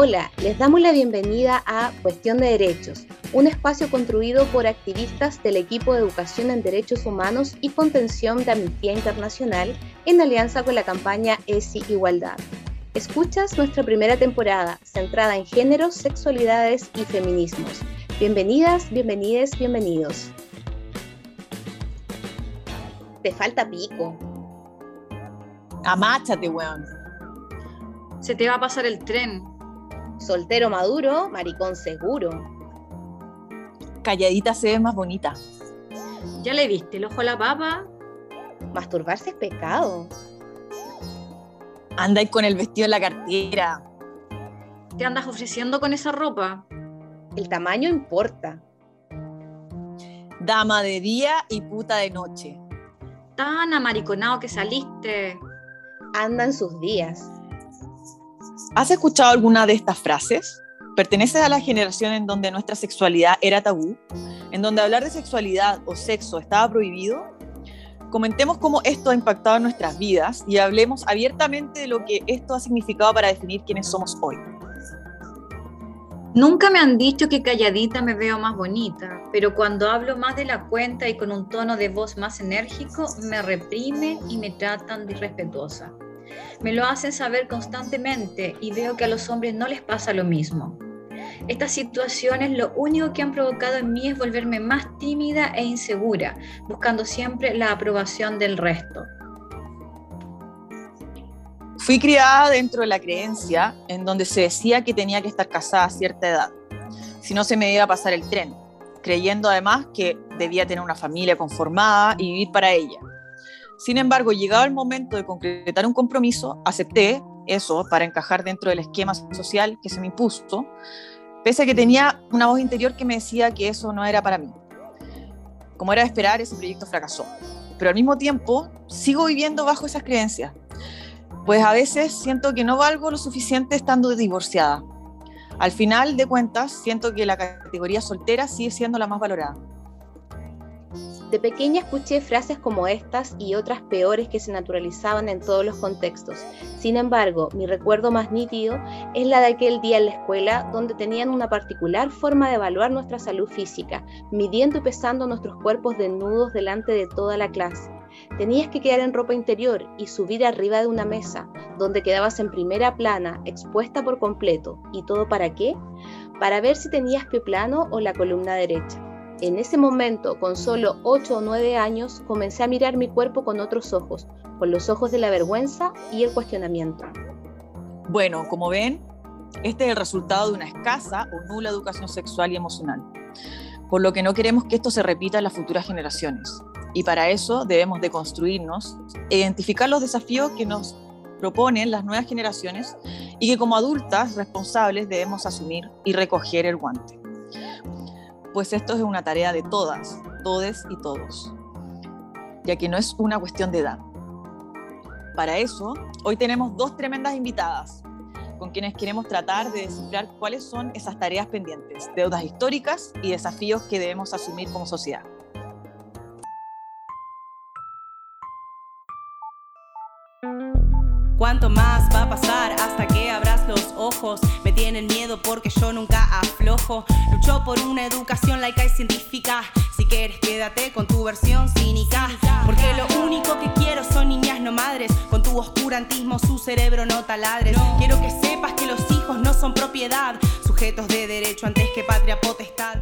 Hola, les damos la bienvenida a Cuestión de Derechos, un espacio construido por activistas del equipo de Educación en Derechos Humanos y Contención de Amnistía Internacional en alianza con la campaña ESI Igualdad. Escuchas nuestra primera temporada centrada en géneros, sexualidades y feminismos. Bienvenidas, bienvenides, bienvenidos. Te falta pico. Amáchate, weón. Se te va a pasar el tren. Soltero maduro, maricón seguro. Calladita se ve más bonita. ¿Ya le viste el ojo a la papa? Masturbarse es pecado. Andáis con el vestido en la cartera. ¿Te andas ofreciendo con esa ropa? El tamaño importa. Dama de día y puta de noche. Tan amariconado que saliste. Andan sus días. ¿Has escuchado alguna de estas frases? ¿Perteneces a la generación en donde nuestra sexualidad era tabú? ¿En donde hablar de sexualidad o sexo estaba prohibido? Comentemos cómo esto ha impactado en nuestras vidas y hablemos abiertamente de lo que esto ha significado para definir quiénes somos hoy. Nunca me han dicho que calladita me veo más bonita, pero cuando hablo más de la cuenta y con un tono de voz más enérgico, me reprimen y me tratan de irrespetuosa. Me lo hacen saber constantemente y veo que a los hombres no les pasa lo mismo. Estas situaciones lo único que han provocado en mí es volverme más tímida e insegura, buscando siempre la aprobación del resto. Fui criada dentro de la creencia en donde se decía que tenía que estar casada a cierta edad, si no se me iba a pasar el tren, creyendo además que debía tener una familia conformada y vivir para ella. Sin embargo, llegado el momento de concretar un compromiso, acepté eso para encajar dentro del esquema social que se me impuso, pese a que tenía una voz interior que me decía que eso no era para mí. Como era de esperar, ese proyecto fracasó. Pero al mismo tiempo, sigo viviendo bajo esas creencias, pues a veces siento que no valgo lo suficiente estando divorciada. Al final de cuentas, siento que la categoría soltera sigue siendo la más valorada. De pequeña escuché frases como estas y otras peores que se naturalizaban en todos los contextos. Sin embargo, mi recuerdo más nítido es la de aquel día en la escuela donde tenían una particular forma de evaluar nuestra salud física, midiendo y pesando nuestros cuerpos desnudos delante de toda la clase. Tenías que quedar en ropa interior y subir arriba de una mesa, donde quedabas en primera plana, expuesta por completo. ¿Y todo para qué? Para ver si tenías pie plano o la columna derecha. En ese momento, con solo 8 o 9 años, comencé a mirar mi cuerpo con otros ojos, con los ojos de la vergüenza y el cuestionamiento. Bueno, como ven, este es el resultado de una escasa o nula educación sexual y emocional, por lo que no queremos que esto se repita en las futuras generaciones. Y para eso debemos de construirnos, identificar los desafíos que nos proponen las nuevas generaciones y que como adultas responsables debemos asumir y recoger el guante pues esto es una tarea de todas, todes y todos, ya que no es una cuestión de edad. Para eso, hoy tenemos dos tremendas invitadas, con quienes queremos tratar de descifrar cuáles son esas tareas pendientes, deudas históricas y desafíos que debemos asumir como sociedad. ¿Cuánto más va a pasar hasta que abras los ojos? Me tienen miedo porque yo nunca aflojo. Lucho por una educación laica y científica. Si quieres, quédate con tu versión cínica. Porque lo único que quiero son niñas no madres. Con tu oscurantismo, su cerebro no taladres. Quiero que sepas que los hijos no son propiedad, sujetos de derecho antes que patria potestad.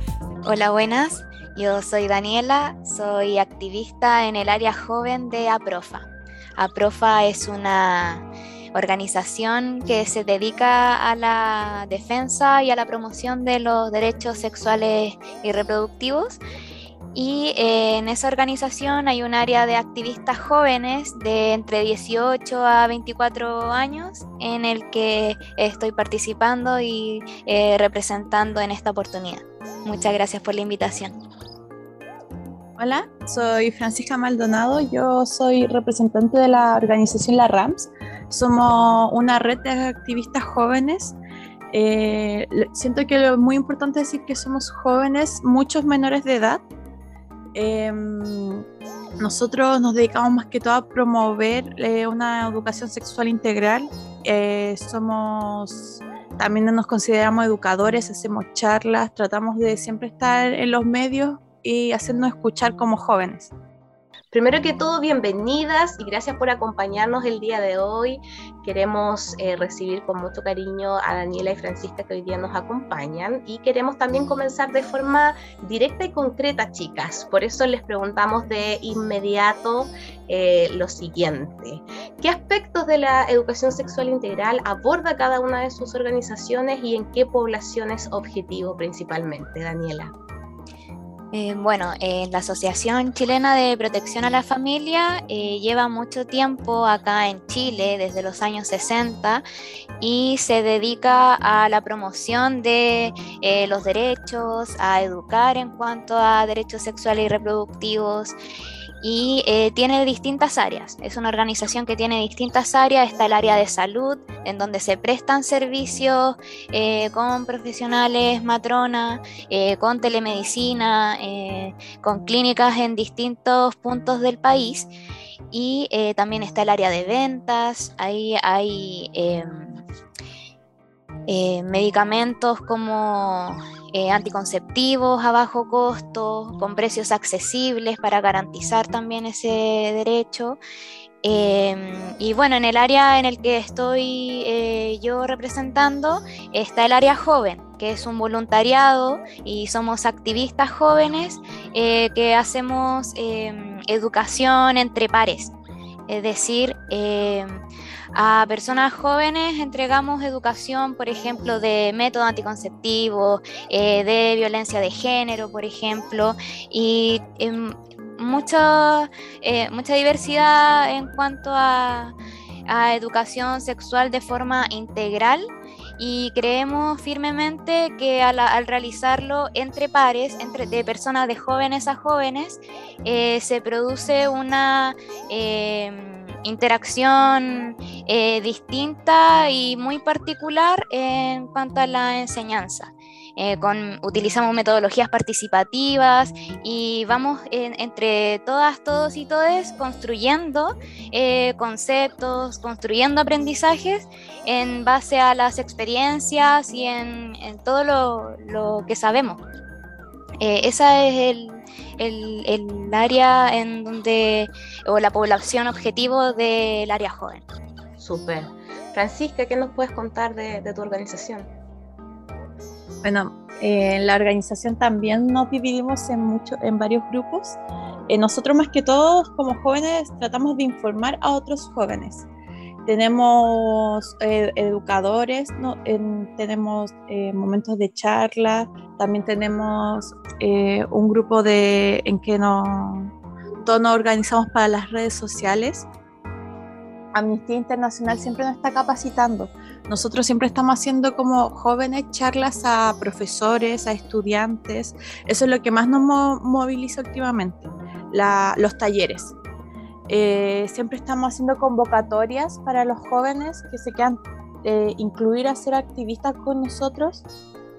Hola, buenas. Yo soy Daniela, soy activista en el área joven de APROFA. APROFA es una organización que se dedica a la defensa y a la promoción de los derechos sexuales y reproductivos. Y eh, en esa organización hay un área de activistas jóvenes de entre 18 a 24 años en el que estoy participando y eh, representando en esta oportunidad. Muchas gracias por la invitación. Hola, soy Francisca Maldonado, yo soy representante de la organización La RAMS. Somos una red de activistas jóvenes. Eh, siento que lo muy importante es decir que somos jóvenes, muchos menores de edad. Em, nosotros nos dedicamos más que todo a promover eh, una educación sexual integral. Eh, somos también nos consideramos educadores, hacemos charlas, tratamos de siempre estar en los medios y hacernos escuchar como jóvenes. Primero que todo, bienvenidas y gracias por acompañarnos el día de hoy. Queremos eh, recibir con mucho cariño a Daniela y Francisca que hoy día nos acompañan y queremos también comenzar de forma directa y concreta, chicas. Por eso les preguntamos de inmediato eh, lo siguiente. ¿Qué aspectos de la educación sexual integral aborda cada una de sus organizaciones y en qué poblaciones objetivo principalmente, Daniela? Eh, bueno, eh, la Asociación Chilena de Protección a la Familia eh, lleva mucho tiempo acá en Chile, desde los años 60, y se dedica a la promoción de los derechos, a educar en cuanto a derechos sexuales y reproductivos y eh, tiene distintas áreas. Es una organización que tiene distintas áreas. Está el área de salud, en donde se prestan servicios eh, con profesionales matrona, eh, con telemedicina, con clínicas en distintos puntos del país. Y también está el área de ventas. Ahí hay em, medicamentos como eh, anticonceptivos a bajo costo, con precios accesibles para garantizar también ese derecho. Em, y bueno, en el área en el que estoy eh, yo representando está el área joven, que es un voluntariado y somos activistas jóvenes eh, que hacemos em, educación entre pares. Es decir, em, a personas jóvenes entregamos educación, por ejemplo, de método anticonceptivo, eh, de violencia de género, por ejemplo, y em, mucha, eh, mucha diversidad en cuanto a, educación sexual de forma integral y creemos firmemente que al, realizarlo entre pares, entre, de personas de jóvenes a jóvenes, eh, se produce una em, interacción eh, distinta y muy particular en cuanto a la enseñanza. Eh, con, utilizamos metodologías participativas y vamos entre todas, todos y todes construyendo eh, conceptos, construyendo aprendizajes en base a las experiencias y en, todo lo, lo, que sabemos. esa es el, el, área en donde, o la población objetivo del área joven. Súper. Francisca, ¿qué nos puedes contar de, tu organización? Bueno, en la organización también nos dividimos en, mucho, en varios grupos. Eh, nosotros más que todos como jóvenes tratamos de informar a otros jóvenes tenemos eh, educadores, tenemos eh, momentos de charla, también tenemos eh, un grupo de, en que nos, todos nos organizamos para las redes sociales. Amnistía Internacional siempre nos está capacitando. Nosotros siempre estamos haciendo como jóvenes charlas a profesores, a estudiantes. Eso es lo que más nos moviliza últimamente, los talleres. Eh, siempre estamos haciendo convocatorias para los jóvenes que se quieran eh, incluir a ser activistas con nosotros.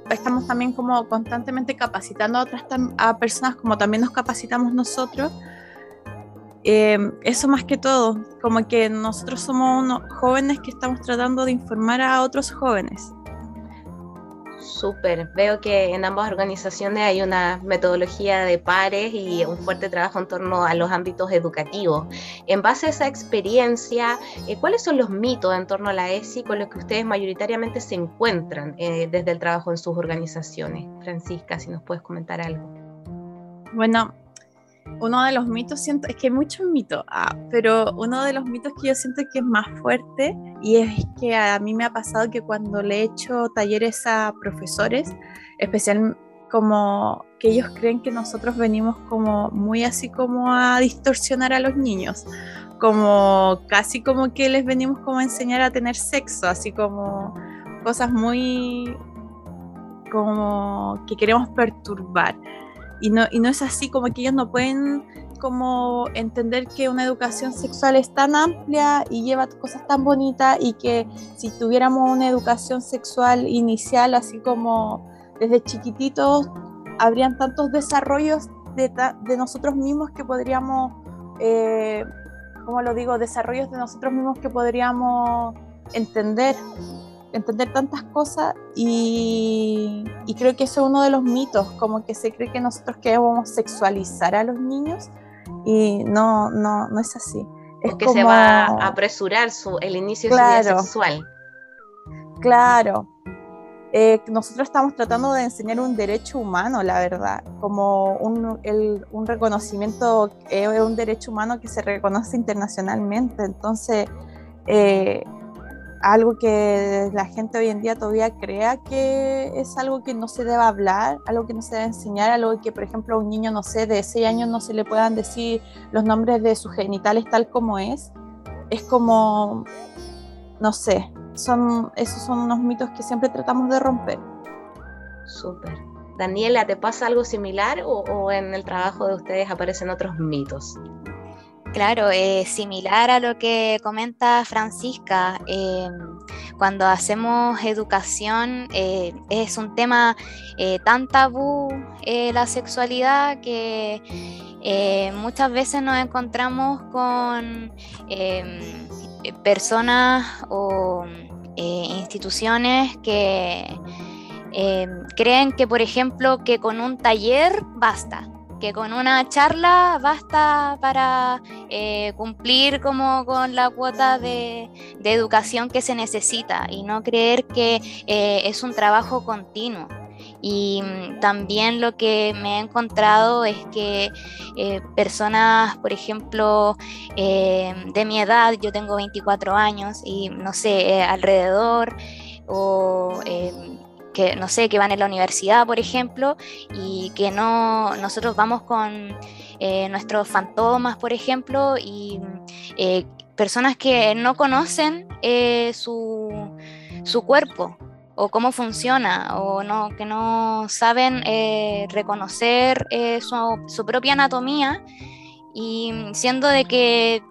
Estamos también como constantemente capacitando a otras a personas como también nos capacitamos nosotros. Eh, eso más que todo, como que nosotros somos unos jóvenes que estamos tratando de informar a otros jóvenes. Súper. Veo que en ambas organizaciones hay una metodología de pares y un fuerte trabajo en torno a los ámbitos educativos. En base a esa experiencia, eh, ¿cuáles son los mitos en torno a la ESI con los que ustedes mayoritariamente se encuentran eh, desde el trabajo en sus organizaciones? Francisca, si nos puedes comentar algo. Bueno, uno de los mitos, siento, es que hay muchos mitos, ah, pero uno de los mitos que yo siento que es más fuerte y es que a mí me ha pasado que cuando le he hecho talleres a profesores, especial como que ellos creen que nosotros venimos como muy así como a distorsionar a los niños, como casi como que les venimos como a enseñar a tener sexo, así como cosas muy como que queremos perturbar y no, y no es así como que ellos no pueden como entender que una educación sexual es tan amplia y lleva cosas tan bonitas y que si tuviéramos una educación sexual inicial así como desde chiquititos habrían tantos desarrollos de, de nosotros mismos que podríamos eh, como lo digo desarrollos de nosotros mismos que podríamos entender entender tantas cosas y, creo que eso es uno de los mitos, como que se cree que nosotros queremos sexualizar a los niños y no, no, no es así. Es que se va a apresurar su, el inicio de su vida sexual. Claro. Eh, nosotros estamos tratando de enseñar un derecho humano, la verdad, como un, un reconocimiento, es un derecho humano que se reconoce internacionalmente. Entonces, eh, algo que la gente hoy en día todavía crea que es algo que no se debe hablar, algo que no se debe enseñar, algo que, por ejemplo, a un niño, no sé, de 6 años no se le puedan decir los nombres de sus genitales tal como es, es como, no sé, son, esos son unos mitos que siempre tratamos de romper. Súper. Daniela, ¿te pasa algo similar o, o en el trabajo de ustedes aparecen otros mitos? Claro, similar a lo que comenta Francisca. Em, cuando hacemos educación eh, es un tema eh, tan tabú eh, la sexualidad que muchas veces nos encontramos con personas o instituciones que creen que, por ejemplo, que con un taller basta que con una charla basta para eh, cumplir como con la cuota de, educación que se necesita y no creer que eh, es un trabajo continuo. Y mm, también lo que me he encontrado es que eh, personas, por ejemplo, de mi edad, yo tengo 24 años y no sé, alrededor o que no sé, que van en la universidad, por ejemplo, y que no, nosotros vamos con eh, nuestros fantomas, por ejemplo, y eh, personas que no conocen eh, su, su, cuerpo o cómo funciona, o no, que no saben reconocer su, su propia anatomía y siendo de que,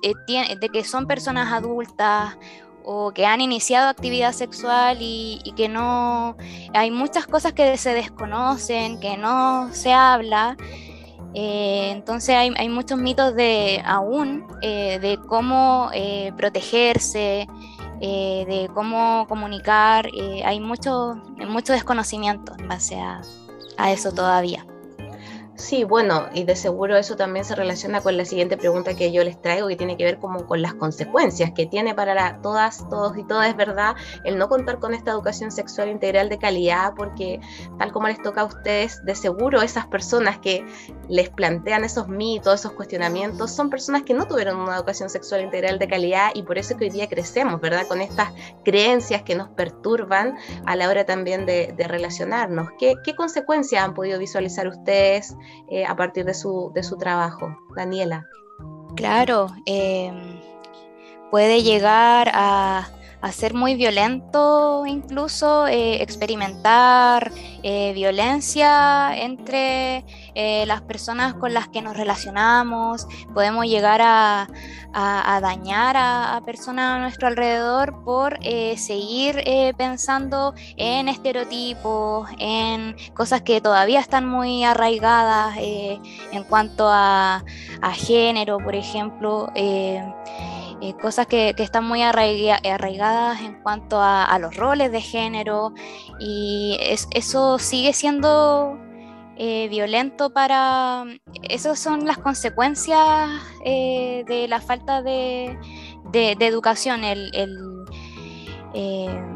de que son personas adultas o que han iniciado actividad sexual y, que no, hay muchas cosas que se desconocen, que no se habla. Eh, entonces hay, muchos mitos de aún eh, de cómo eh, protegerse, de cómo comunicar. hay mucho, mucho desconocimiento en base a eso todavía. Sí, bueno, y de seguro eso también se relaciona con la siguiente pregunta que yo les traigo, que tiene que ver como con las consecuencias que tiene para todas, todos y todas, verdad, el no contar con esta educación sexual integral de calidad, porque tal como les toca a ustedes, de seguro esas personas que les plantean esos mitos, esos cuestionamientos, son personas que no tuvieron una educación sexual integral de calidad y por eso que hoy día crecemos, ¿verdad? Con estas creencias que nos perturban a la hora también de, relacionarnos. ¿Qué, ¿Qué consecuencias han podido visualizar ustedes? Eh, a partir de su, de su trabajo. Daniela. Claro, em, puede llegar a, a, ser muy violento incluso, eh, experimentar eh, violencia entre las personas con las que nos relacionamos, podemos llegar a, a, dañar a, personas a nuestro alrededor por eh, seguir eh, pensando en estereotipos, en cosas que todavía están muy arraigadas eh, en cuanto a, género, por ejemplo. Cosas que, están muy arraigadas en cuanto a, los roles de género y eso sigue siendo eh, violento para... Esas son las consecuencias eh, de la falta de, educación, el, eh,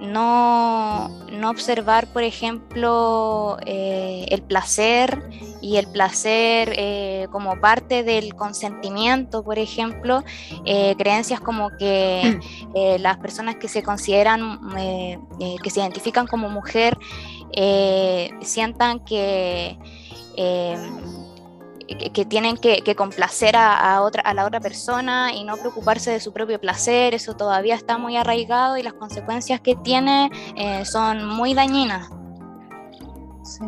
no, no, observar, por ejemplo, el placer y el placer como parte del consentimiento, por ejemplo, creencias como que las personas que se consideran, que se identifican como mujer, eh, sientan que, que, tienen que, complacer a, otra, a la otra persona y no preocuparse de su propio placer, eso todavía está muy arraigado y las consecuencias que tiene eh, son muy dañinas. Sí,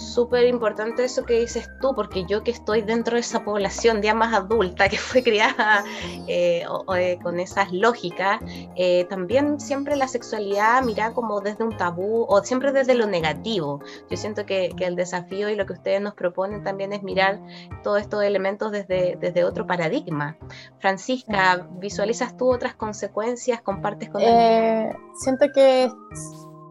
súper importante eso que dices tú, porque yo que estoy dentro de esa población ya más adulta, que fue criada eh, eh, con esas lógicas, eh, también siempre la sexualidad mira como desde un tabú o siempre desde lo negativo. Yo siento que, el desafío y lo que ustedes nos proponen también es mirar todos estos elementos desde, desde otro paradigma. Francisca, ¿visualizas tú otras consecuencias? ¿Compartes con Siento que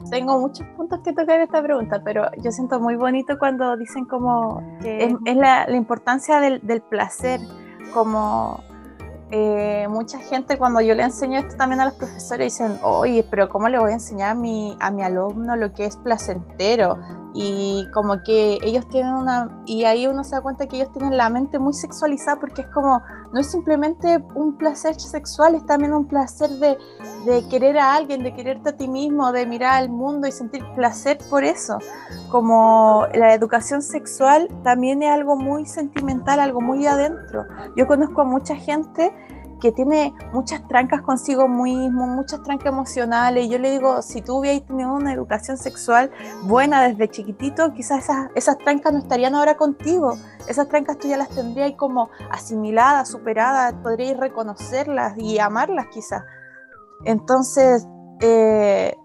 tengo muchos puntos que tocar esta pregunta, pero yo siento muy bonito cuando dicen como que es, la, importancia del, del, placer, como eh, mucha gente cuando yo le enseño esto también a los profesores dicen, oye, pero ¿cómo le voy a enseñar a mi, a mi alumno lo que es placentero? Y como que ellos tienen una y ahí uno se da cuenta que ellos tienen la mente muy sexualizada porque es como no es simplemente un placer sexual es también un placer de, de querer a alguien de quererte a ti mismo de mirar al mundo y sentir placer por eso. Como la educación sexual también es algo muy sentimental algo muy adentro. Yo conozco a mucha gente que tiene muchas trancas consigo mismo, muchas trancas emocionales. Y yo le digo, si tú hubieras tenido una educación sexual buena desde chiquitito, quizás esas, esas trancas no estarían ahora contigo. Esas trancas tú ya las tendrías como asimiladas, superadas, podrías reconocerlas y amarlas quizás. Entonces, eh,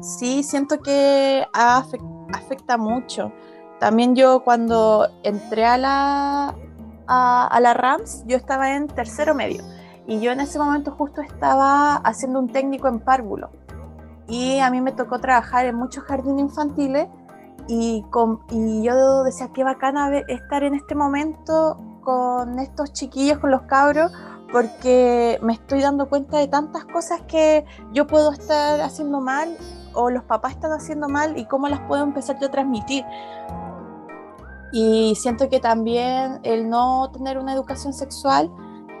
sí, siento que afecta mucho. También yo cuando entré a la, a, la RAMS, yo estaba en tercero medio y yo en ese momento justo estaba haciendo un técnico en párvulo y a mí me tocó trabajar en muchos jardines infantiles y, con, y yo decía qué bacana estar en este momento con estos chiquillos, con los cabros, porque me estoy dando cuenta de tantas cosas que yo puedo estar haciendo mal o los papás están haciendo mal y cómo las puedo empezar yo a transmitir. Y siento que también el no tener una educación sexual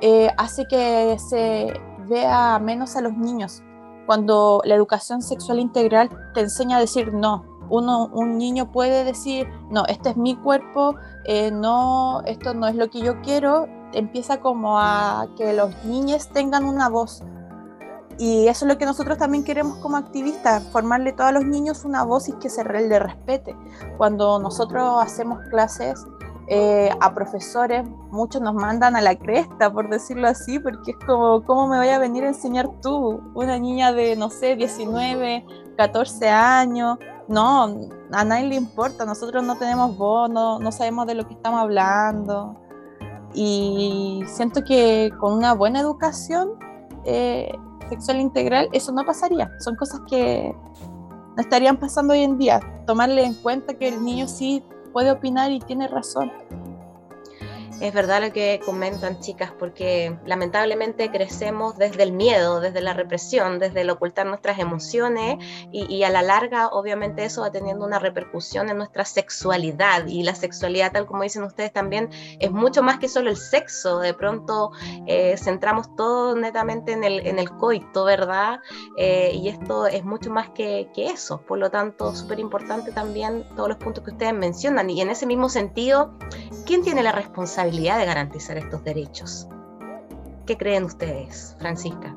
eh, hace que se vea menos a los niños. Cuando la educación sexual integral te enseña a decir no, uno, un niño puede decir, no, este es mi cuerpo, eh, no, esto no es lo que yo quiero, empieza como a que los niños tengan una voz, y eso es lo que nosotros también queremos como activistas, formarle a todos los niños una voz y que se le respete. Cuando nosotros hacemos clases eh, a profesores, muchos nos mandan a la cresta, por decirlo así, porque es como, ¿cómo me voy a venir a enseñar tú? Una niña de, no sé, 19, 14 años. No, a nadie le importa, nosotros no tenemos voz, no, no sabemos de lo que estamos hablando. Y siento que con una buena educación eh, sexual integral, eso no pasaría. Son cosas que no estarían pasando hoy en día. Tomarle en cuenta que el niño sí puede opinar y tiene razón. Es verdad lo que comentan chicas, porque lamentablemente crecemos desde el miedo, desde la represión, desde el ocultar nuestras emociones y, a la larga obviamente eso va teniendo una repercusión en nuestra sexualidad y la sexualidad tal como dicen ustedes también es mucho más que solo el sexo, de pronto eh, centramos todo netamente en el, coito, ¿verdad? Eh, y esto es mucho más que, que eso, por lo tanto súper importante también todos los puntos que ustedes mencionan y en ese mismo sentido, ¿quién tiene la responsabilidad? De garantizar estos derechos. ¿Qué creen ustedes, Francisca?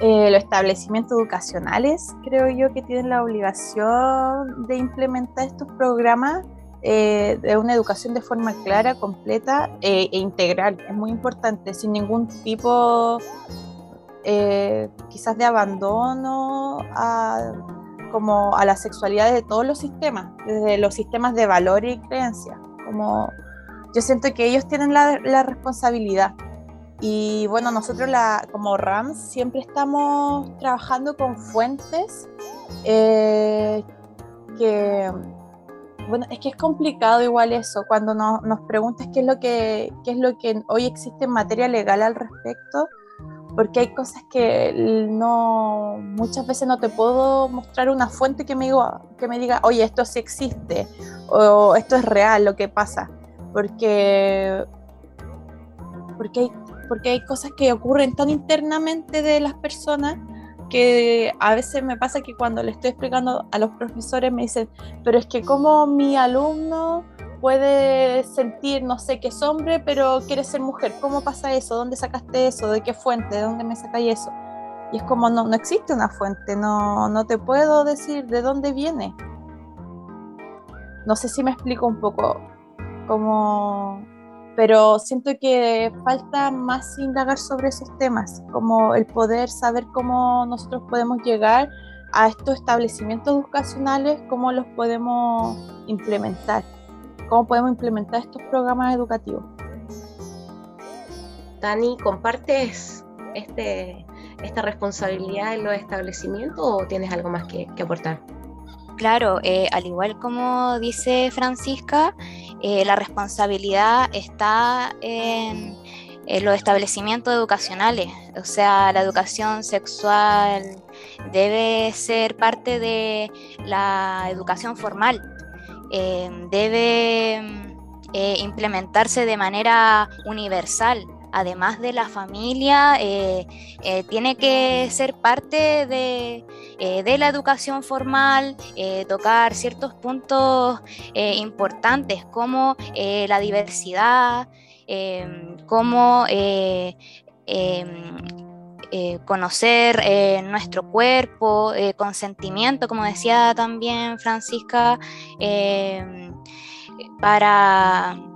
Eh, los establecimientos educacionales creo yo que tienen la obligación de implementar estos programas eh, de una educación de forma clara, completa eh, e integral. Es muy importante, sin ningún tipo quizás de abandono a, como a la sexualidad de todos los sistemas, desde los sistemas de valor y creencia, como yo siento que ellos tienen la, responsabilidad. Y bueno, nosotros como RAMS siempre estamos trabajando con fuentes eh, que, bueno, es que es complicado igual eso, cuando nos, nos preguntas qué es, lo que, qué es lo que hoy existe en materia legal al respecto, porque hay cosas que no, muchas veces no te puedo mostrar una fuente que me, diga, que me diga, oye, esto sí existe, o esto es real, lo que pasa porque, porque, hay, porque hay cosas que ocurren tan internamente de las personas que a veces me pasa que cuando le estoy explicando a los profesores me dicen, pero es que como mi alumno puede sentir, no sé, que es hombre, pero quiere ser mujer. ¿Cómo pasa eso? ¿Dónde sacaste eso? ¿De qué fuente? ¿De dónde me sacáis eso? Y es como, no, no existe una fuente, no, no te puedo decir de dónde viene. no sé si me explico un poco, como, pero siento que falta más indagar sobre esos temas, como el poder saber cómo nosotros podemos llegar a estos establecimientos educacionales, cómo los podemos implementar, cómo podemos implementar estos programas educativos. Dani, ¿compartes este, esta responsabilidad en los establecimientos o tienes algo más que, aportar? Claro, eh, al igual como dice Francisca, eh, la responsabilidad está en, los establecimientos educacionales, o sea, la educación sexual debe ser parte de la educación formal, eh, debe implementarse de manera universal además de la familia, eh, eh, tiene que ser parte de, eh, la educación formal, tocar ciertos puntos importantes como la diversidad, como conocer nuestro cuerpo, consentimiento, como decía también Francisca, para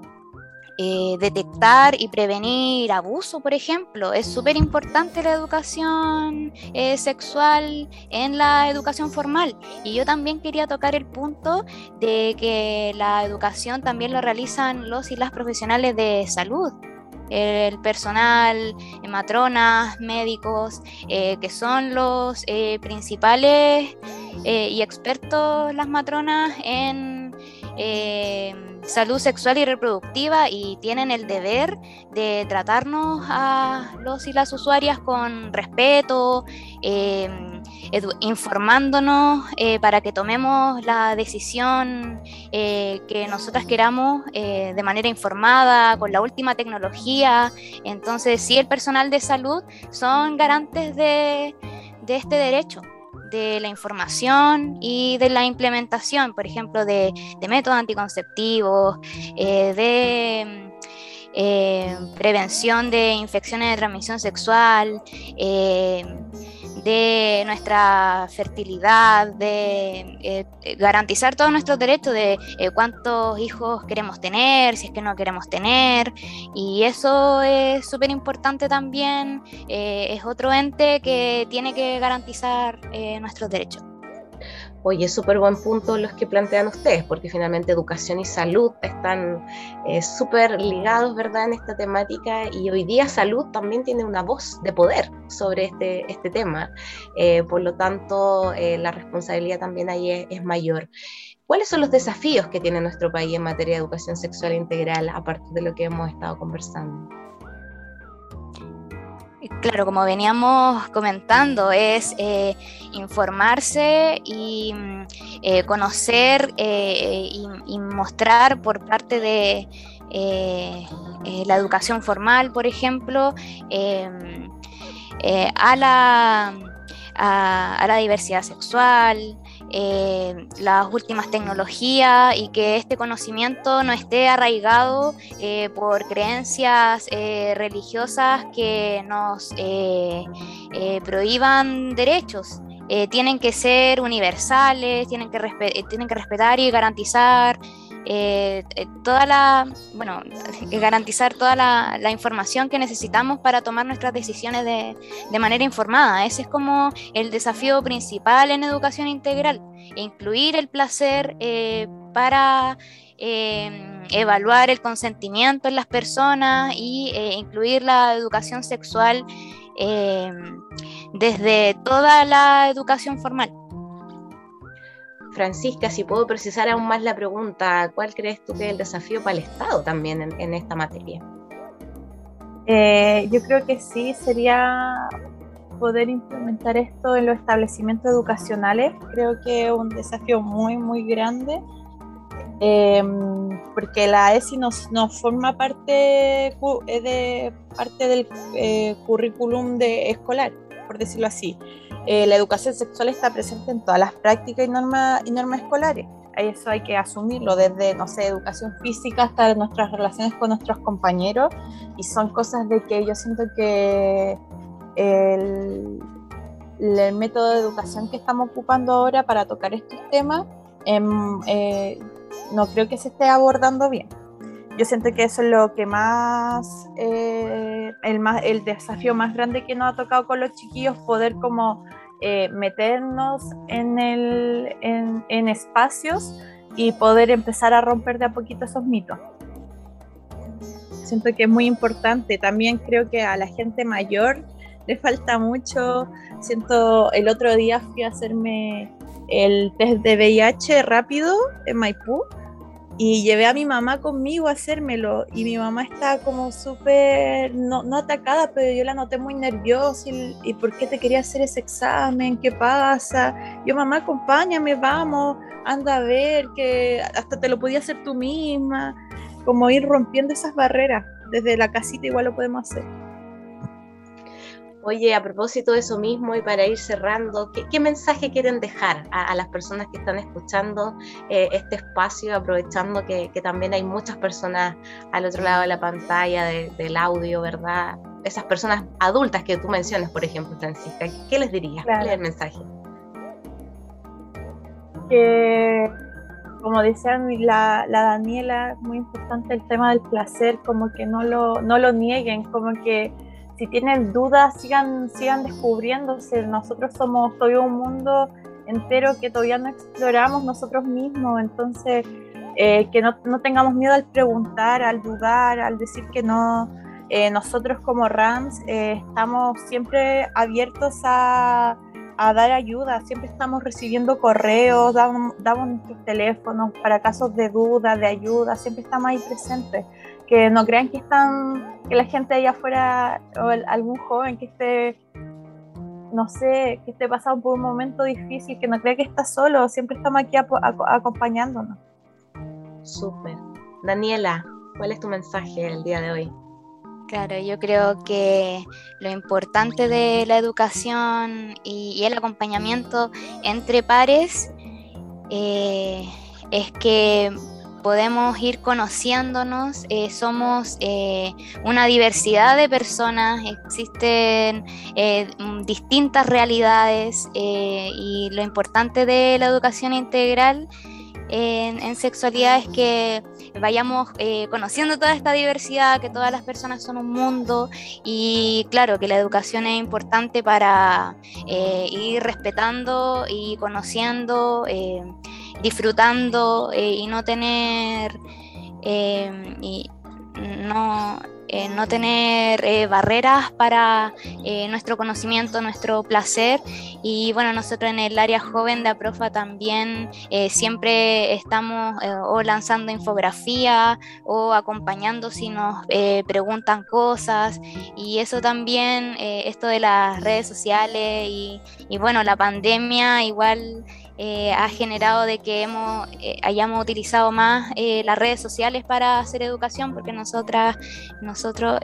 eh, detectar y prevenir abuso, por ejemplo. Es súper importante la educación eh, sexual en la educación formal. Y yo también quería tocar el punto de que la educación también lo realizan los y las profesionales de salud el personal, matronas, médicos, eh, que son los principales y expertos las matronas en salud sexual y reproductiva y tienen el deber de tratarnos a los y las usuarias con respeto, em, informándonos eh, para que tomemos la decisión eh, que nosotras queramos eh, de manera informada, con la última tecnología. Entonces, sí, el personal de salud son garantes de este derecho de la información y de la implementación, por ejemplo, de, métodos anticonceptivos, eh, de eh, prevención de infecciones de transmisión sexual, eh, de nuestra fertilidad, de eh, garantizar todos nuestros derechos de eh, cuántos hijos queremos tener, si es que no queremos tener. Y eso es súper importante también. Eh, es otro ente que tiene que garantizar nuestros derechos. Oye, súper buen punto los que plantean ustedes, porque finalmente educación y salud están eh, súper ligados, ¿verdad?, en esta temática y hoy día salud también tiene una voz de poder sobre este, este tema. Eh, por lo tanto, eh, la responsabilidad también ahí es, mayor. ¿Cuáles son los desafíos que tiene nuestro país en materia de educación sexual integral, aparte de lo que hemos estado conversando? Claro, como veníamos comentando, es eh, informarse y mm, eh, conocer eh, y, mostrar por parte de la educación formal, por ejemplo, em, a la, a, la diversidad sexual, eh, las últimas tecnologías y que este conocimiento no esté arraigado eh, por creencias eh, religiosas que nos prohíban derechos. tienen que ser universales, tienen que, tienen que respetar y garantizar eh, eh, toda la, bueno, garantizar toda la, información que necesitamos para tomar nuestras decisiones de, manera informada. Ese es como el desafío principal en educación integral, incluir el placer eh, para evaluar el consentimiento en las personas y incluir la educación sexual desde toda la educación formal. Francisca, si puedo precisar aún más la pregunta, ¿cuál crees tú que es el desafío para el Estado también en, esta materia? Eh, yo creo que sí, sería poder implementar esto en los establecimientos educacionales. Creo que es un desafío muy, muy grande, em, porque la ESI nos, forma parte, eh, de, parte del eh, currículum de escolar, por decirlo así. Eh, la educación sexual está presente en todas las prácticas y normas, y escolares. Eso hay que asumirlo desde, no sé, educación física hasta nuestras relaciones con nuestros compañeros. Y son cosas de que yo siento que el, método de educación que estamos ocupando ahora para tocar estos temas em, eh, no creo que se esté abordando bien. Yo siento que eso es lo que más, eh, el, más el desafío más grande que nos ha tocado con los chiquillos, poder como eh, meternos en, el, en, en espacios y poder empezar a romper de a poquito esos mitos siento que es muy importante. También creo que a la gente mayor le falta mucho. Siento, el otro día fui a hacerme el test de VIH rápido en Maipú y llevé a mi mamá conmigo a hacérmelo y mi mamá está como súper, no, no, atacada, pero yo la noté muy nerviosa y, y, ¿por qué te quería hacer ese examen? ¿Qué pasa? Yo mamá, acompáñame, vamos, anda a ver, que hasta te lo podía hacer tú misma, como ir rompiendo esas barreras, desde la casita igual lo podemos hacer. Oye, a propósito de eso mismo y para ir cerrando, ¿qué, qué mensaje quieren dejar a, a, las personas que están escuchando eh, este espacio, aprovechando que, que, también hay muchas personas al otro lado de la pantalla, de, del audio, ¿verdad? Esas personas adultas que tú mencionas, por ejemplo, Francisca, ¿qué les dirías? Claro. ¿Cuál es el mensaje? Que, como decía la, la Daniela, muy importante el tema del placer, como que no lo, no lo nieguen, como que si tienen dudas, sigan, sigan descubriéndose. Nosotros somos todavía un mundo entero que todavía no exploramos nosotros mismos, entonces eh, que no, no, tengamos miedo al preguntar, al dudar, al decir que no. Eh, nosotros como RAMS eh, estamos siempre abiertos a, a, dar ayuda, siempre estamos recibiendo correos, damos, damos nuestros teléfonos para casos de duda, de ayuda, siempre estamos ahí presentes que no crean que están, que la gente allá afuera o el, algún joven que esté, no sé, que esté pasando por un momento difícil, que no crea que está solo, siempre estamos aquí a, a, acompañándonos. Súper. Daniela, ¿cuál es tu mensaje el día de hoy? Claro, yo creo que lo importante de la educación y, y el acompañamiento entre pares eh, es que podemos ir conociéndonos, eh, somos eh, una diversidad de personas, existen eh, distintas realidades y lo importante de la educación integral en sexualidad es que vayamos conociendo toda esta diversidad, que todas las personas son un mundo y claro que la educación es importante para ir respetando y conociendo disfrutando eh, y no tener eh, y no, eh, no tener barreras para nuestro conocimiento, nuestro placer. Y bueno, nosotros en el área joven de APROFA también siempre estamos o lanzando infografía o acompañando si nos preguntan cosas. Y eso también, esto de las redes sociales y, y bueno, la pandemia igual eh, ha generado de que hemos, eh, hayamos utilizado más eh, las redes sociales para hacer educación, porque nosotras, nosotros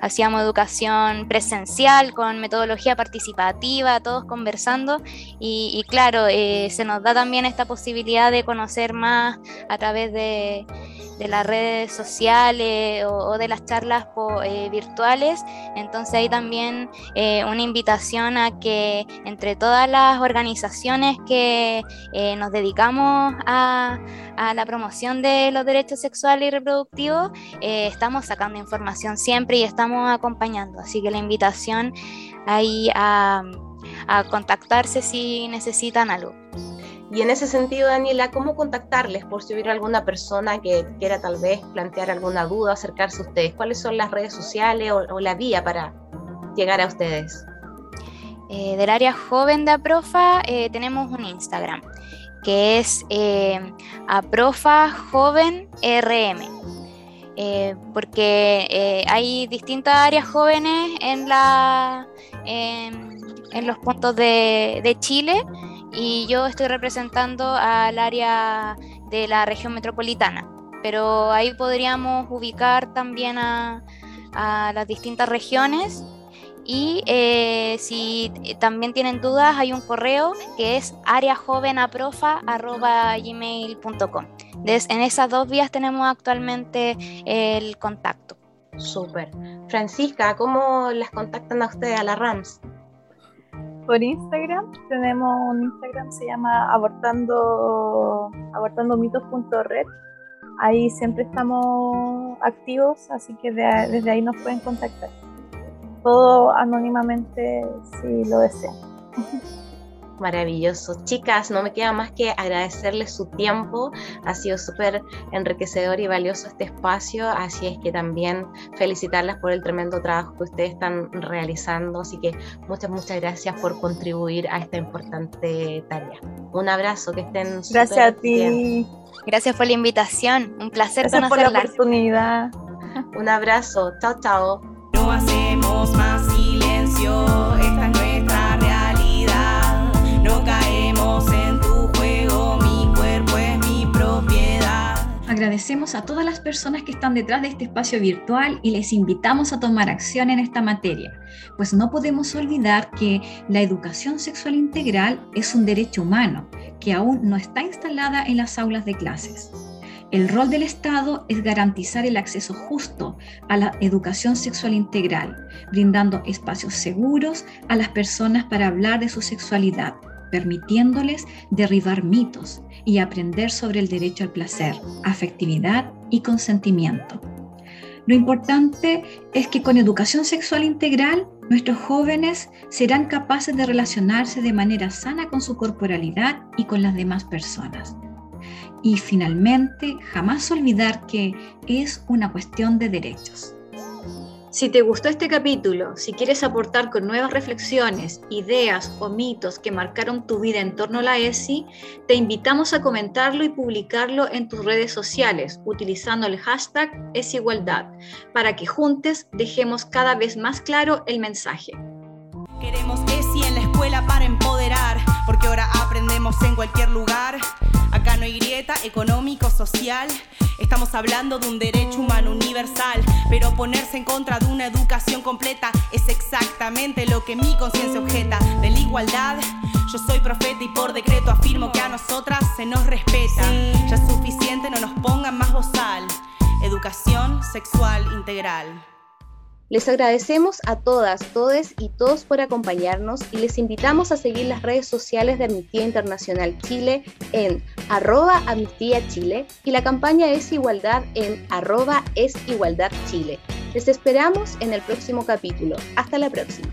hacíamos educación presencial con metodología participativa, todos conversando, y, claro, se nos da también esta posibilidad de conocer más a través de, las redes sociales o, de las charlas virtuales. Entonces hay también una invitación a que entre todas las organizaciones que eh, nos dedicamos a, a, la promoción de los derechos sexuales y reproductivos, eh, estamos sacando información siempre y estamos acompañando. Así que la invitación ahí a, a contactarse si necesitan algo. Y en ese sentido, Daniela, ¿cómo contactarles por si hubiera alguna persona que quiera tal vez plantear alguna duda, acercarse a ustedes? ¿Cuáles son las redes sociales o, o la vía para llegar a ustedes? Eh, del área joven de Aprofa eh, tenemos un Instagram que es eh, Aprofa Joven RM. porque hay distintas áreas jóvenes en, la, en, los puntos de, de, Chile y yo estoy representando al área de la región metropolitana. Pero ahí podríamos ubicar también a las distintas regiones y eh, si también tienen dudas, hay un correo que es areajovenaprofa.gmail.com. En esas dos vías tenemos actualmente el contacto. Súper. Francisca, ¿cómo las contactan a ustedes, a la RAMS? por Instagram. Tenemos un Instagram, se llama abortando abortandomitos.red. Ahí siempre estamos activos, así que desde ahí nos pueden contactar. Todo anónimamente si lo desean. Maravilloso. Chicas, no me queda más que agradecerles su tiempo. Ha sido súper enriquecedor y valioso este espacio. Así es que también felicitarlas por el tremendo trabajo que ustedes están realizando. Así que muchas, muchas gracias por contribuir a esta importante tarea. Un abrazo, que estén Gracias a ti. Gracias por la invitación. Un placer gracias por la oportunidad. Un abrazo. Chao, chao. No hacemos Agradecemos a todas las personas que están detrás de este espacio virtual y les invitamos a tomar acción en esta materia, pues no podemos olvidar que la educación sexual integral es un derecho humano que aún no está instalada en las aulas de clases. El rol del Estado es garantizar el acceso justo a la educación sexual integral, brindando espacios seguros a las personas para hablar de su sexualidad, permitiéndoles derribar mitos y aprender sobre el derecho al placer, afectividad y consentimiento. Lo importante es que con educación sexual integral, nuestros jóvenes serán capaces de relacionarse de manera sana con su corporalidad y con las demás personas. Y finalmente, jamás olvidar que es una cuestión de derechos. Si te gustó este capítulo, si quieres aportar con nuevas reflexiones, ideas o mitos que marcaron tu vida en torno a la ESI, te invitamos a comentarlo y publicarlo en tus redes sociales utilizando el hashtag ESIgualdad para que juntos dejemos cada vez más claro el mensaje. Queremos ESI en la escuela para empoderar, porque ahora aprendemos en cualquier lugar. Acá no hay grieta económico-social. Estamos hablando de un derecho humano universal, pero ponerse en contra de una educación completa es exactamente lo que mi conciencia objeta. De la igualdad, yo soy profeta y por decreto afirmo que a nosotras se nos respeta. Ya es suficiente, no nos pongan más bozal. Educación sexual integral. Les agradecemos a todas, todes y todos por acompañarnos y les invitamos a seguir las redes sociales de Amnistía Internacional Chile en arroba Chile y la campaña Es Igualdad en arroba Es Igualdad Chile. Les esperamos en el próximo capítulo. Hasta la próxima.